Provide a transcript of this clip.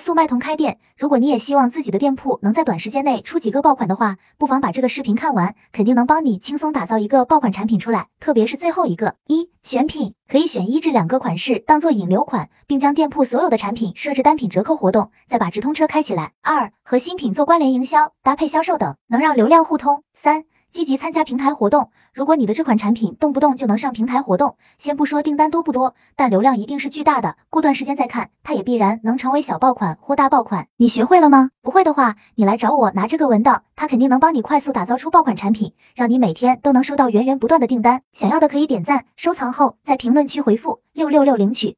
速卖通开店，如果你也希望自己的店铺能在短时间内出几个爆款的话，不妨把这个视频看完，肯定能帮你轻松打造一个爆款产品出来。特别是最后一个，一选品可以选一至两个款式当做引流款，并将店铺所有的产品设置单品折扣活动，再把直通车开起来。二和新品做关联营销，搭配销售等，能让流量互通。三积极参加平台活动。如果你的这款产品动不动就能上平台活动，先不说订单多不多，但流量一定是巨大的。过段时间再看，它也必然能成为小爆款或大爆款。你学会了吗？不会的话，你来找我拿这个文档，它肯定能帮你快速打造出爆款产品，让你每天都能收到源源不断的订单。想要的可以点赞收藏后，在评论区回复六六六领取。